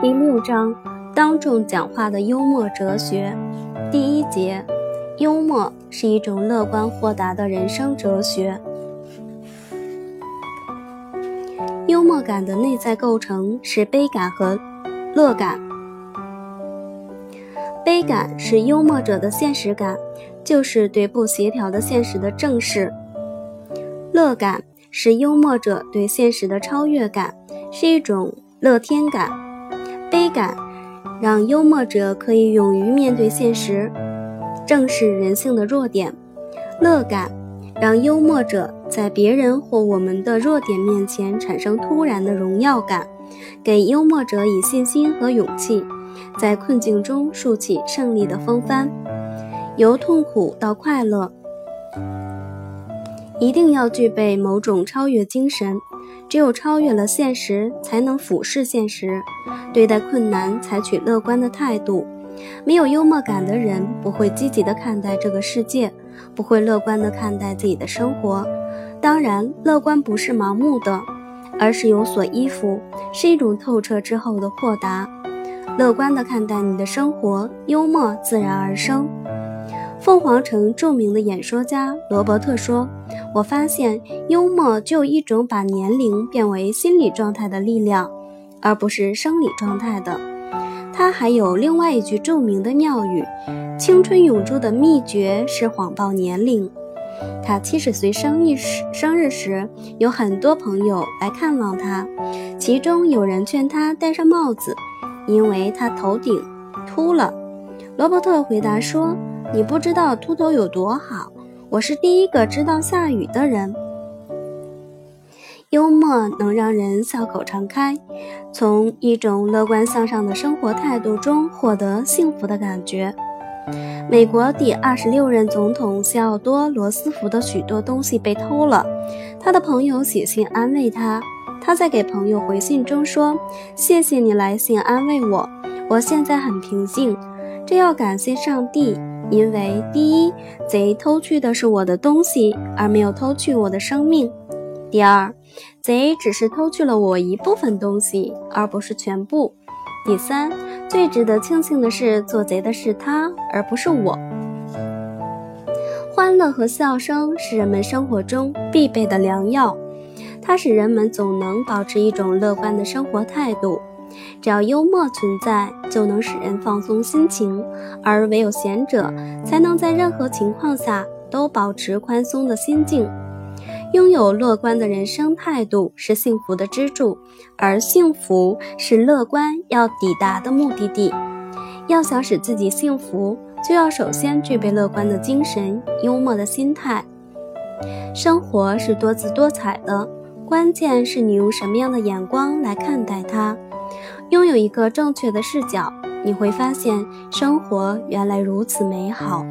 第六章：当众讲话的幽默哲学。第一节：幽默是一种乐观豁达的人生哲学。幽默感的内在构成是悲感和乐感。悲感是幽默者的现实感，就是对不协调的现实的正视；乐感是幽默者对现实的超越感，是一种乐天感。感让幽默者可以勇于面对现实，正视人性的弱点；乐感让幽默者在别人或我们的弱点面前产生突然的荣耀感，给幽默者以信心和勇气，在困境中竖起胜利的风帆。由痛苦到快乐，一定要具备某种超越精神。只有超越了现实，才能俯视现实，对待困难采取乐观的态度。没有幽默感的人，不会积极地看待这个世界，不会乐观地看待自己的生活。当然，乐观不是盲目的，而是有所依附，是一种透彻之后的豁达。乐观地看待你的生活，幽默自然而生。凤凰城著名的演说家罗伯特说：“我发现幽默就有一种把年龄变为心理状态的力量，而不是生理状态的。”他还有另外一句著名的妙语：“青春永驻的秘诀是谎报年龄。”他七十岁生日时，生日时有很多朋友来看望他，其中有人劝他戴上帽子，因为他头顶秃了。罗伯特回答说。你不知道秃头有多好，我是第一个知道下雨的人。幽默能让人笑口常开，从一种乐观向上的生活态度中获得幸福的感觉。美国第二十六任总统西奥多·罗斯福的许多东西被偷了，他的朋友写信安慰他，他在给朋友回信中说：“谢谢你来信安慰我，我现在很平静，这要感谢上帝。”因为第一，贼偷去的是我的东西，而没有偷去我的生命；第二，贼只是偷去了我一部分东西，而不是全部；第三，最值得庆幸的是，做贼的是他，而不是我。欢乐和笑声是人们生活中必备的良药，它使人们总能保持一种乐观的生活态度。只要幽默存在，就能使人放松心情，而唯有贤者才能在任何情况下都保持宽松的心境。拥有乐观的人生态度是幸福的支柱，而幸福是乐观要抵达的目的地。要想使自己幸福，就要首先具备乐观的精神、幽默的心态。生活是多姿多彩的，关键是你用什么样的眼光来看待它。拥有一个正确的视角，你会发现生活原来如此美好。